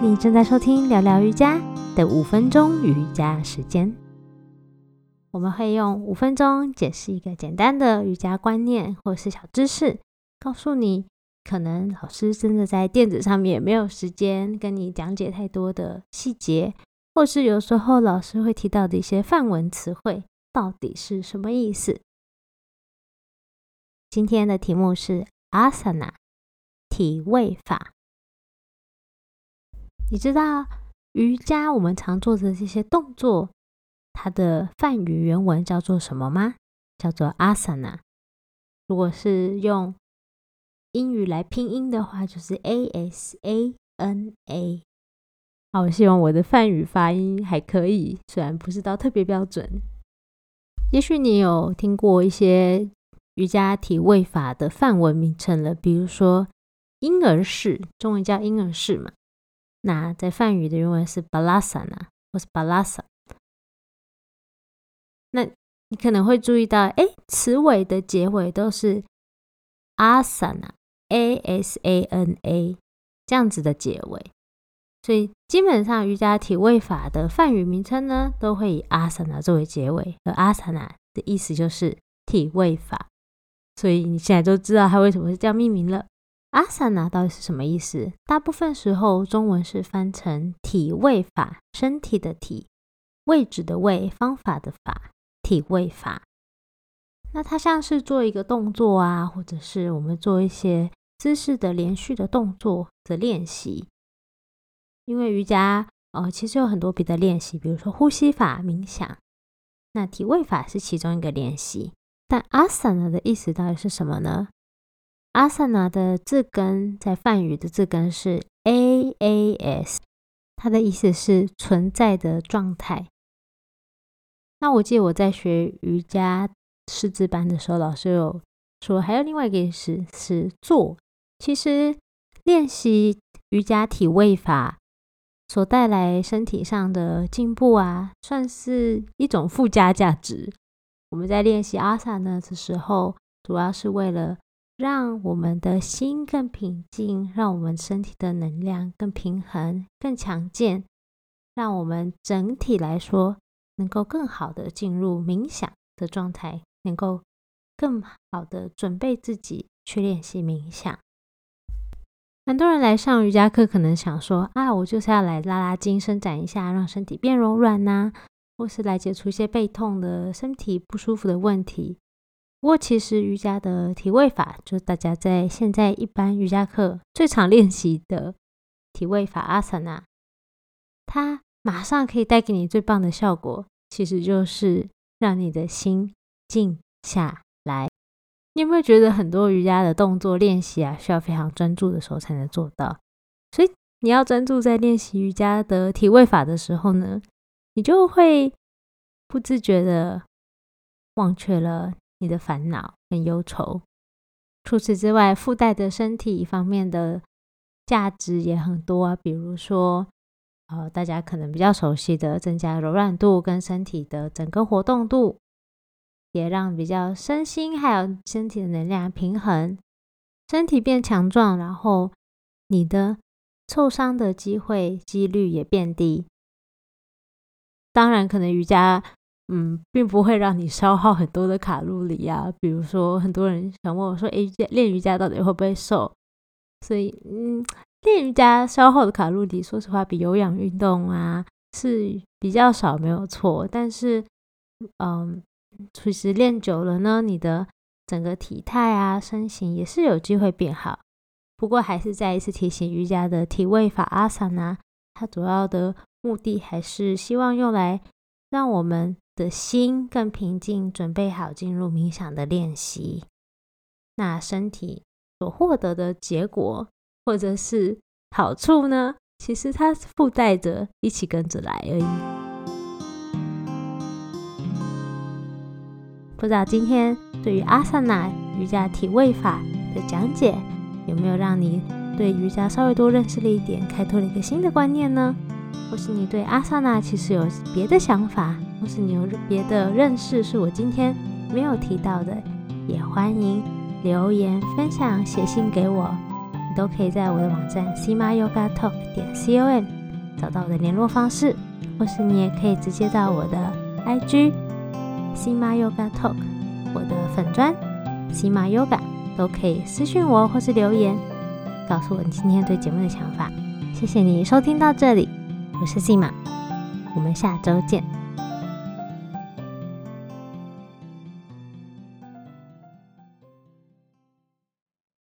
你正在收听聊聊瑜伽的五分钟瑜伽时间。我们会用五分钟解释一个简单的瑜伽观念或是小知识，告诉你可能老师真的在垫子上面没有时间跟你讲解太多的细节，或是有时候老师会提到的一些范文词汇到底是什么意思。今天的题目是阿萨那体位法。你知道瑜伽我们常做的这些动作，它的梵语原文叫做什么吗？叫做阿萨那。如果是用英语来拼音的话，就是 A S A N A。好，我希望我的梵语发音还可以，虽然不是到特别标准。也许你有听过一些瑜伽体位法的梵文名称了，比如说婴儿式，中文叫婴儿式嘛。那在梵语的原文是 balasana 或是 balasa，那你可能会注意到，哎，词尾的结尾都是 asana，a s a n a 这样子的结尾，所以基本上瑜伽体位法的梵语名称呢，都会以 asana 作为结尾，而 asana 的意思就是体位法，所以你现在都知道它为什么是这样命名了。阿萨那到底是什么意思？大部分时候中文是翻成体位法，身体的体，位置的位，方法的法，体位法。那它像是做一个动作啊，或者是我们做一些姿势的连续的动作的练习。因为瑜伽呃，其实有很多别的练习，比如说呼吸法、冥想。那体位法是其中一个练习。但阿萨那的意思到底是什么呢？阿萨那的字根在梵语的字根是 a a s，它的意思是存在的状态。那我记得我在学瑜伽师资班的时候，老师有说还有另外一个意思是坐。其实练习瑜伽体位法所带来身体上的进步啊，算是一种附加价值。我们在练习阿萨那的时候，主要是为了。让我们的心更平静，让我们身体的能量更平衡、更强健，让我们整体来说能够更好的进入冥想的状态，能够更好的准备自己去练习冥想。很多人来上瑜伽课，可能想说：“啊，我就是要来拉拉筋、伸展一下，让身体变柔软呐，或是来解除一些背痛的身体不舒服的问题。”不过，其实瑜伽的体位法，就是大家在现在一般瑜伽课最常练习的体位法阿萨那，它马上可以带给你最棒的效果，其实就是让你的心静下来。你有没有觉得很多瑜伽的动作练习啊，需要非常专注的时候才能做到？所以你要专注在练习瑜伽的体位法的时候呢，你就会不自觉的忘却了。你的烦恼跟忧愁，除此之外，附带的身体方面的价值也很多啊。比如说，呃，大家可能比较熟悉的，增加柔软度跟身体的整个活动度，也让比较身心还有身体的能量平衡，身体变强壮，然后你的受伤的机会几率也变低。当然，可能瑜伽。嗯，并不会让你消耗很多的卡路里啊。比如说，很多人想问我说：“哎，练瑜伽到底会不会瘦？”所以，嗯，练瑜伽消耗的卡路里，说实话，比有氧运动啊是比较少，没有错。但是，嗯，其实练久了呢，你的整个体态啊、身形也是有机会变好。不过，还是再一次提醒，瑜伽的体位法阿萨那，它主要的目的还是希望用来让我们。的心更平静，准备好进入冥想的练习。那身体所获得的结果或者是好处呢？其实它附带着一起跟着来而已。不知道今天对于阿萨那瑜伽体位法的讲解，有没有让你对瑜伽稍微多认识了一点，开拓了一个新的观念呢？或是你对阿萨那其实有别的想法？或是你有别的认识是我今天没有提到的，也欢迎留言分享、写信给我。你都可以在我的网站 sima yoga talk 点 com 找到我的联络方式，或是你也可以直接到我的 IG sima yoga talk 我的粉砖 sima yoga 都可以私讯我或是留言，告诉我你今天对节目的想法。谢谢你收听到这里，我是 sima，我们下周见。